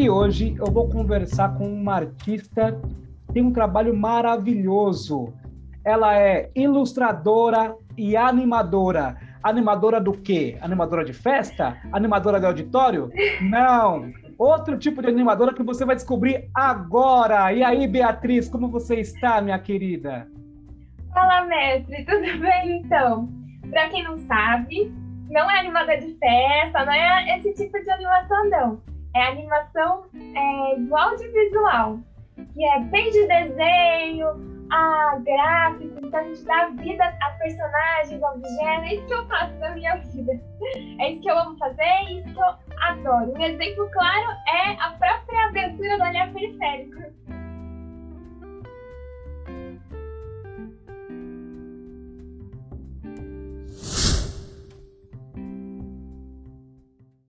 E hoje eu vou conversar com uma artista que tem um trabalho maravilhoso. Ela é ilustradora e animadora. Animadora do quê? Animadora de festa? Animadora de auditório? Não! Outro tipo de animadora que você vai descobrir agora. E aí, Beatriz, como você está, minha querida? Fala, mestre, tudo bem então? Para quem não sabe, não é animadora de festa, não é esse tipo de animação, não é animação é, do audiovisual, que é desde desenho a gráfico, então a gente dá vida a personagens, a objetos, é isso que eu faço na minha vida. É isso que eu amo fazer, é isso que eu adoro. Um exemplo claro é a própria aventura do Olhar Periférico.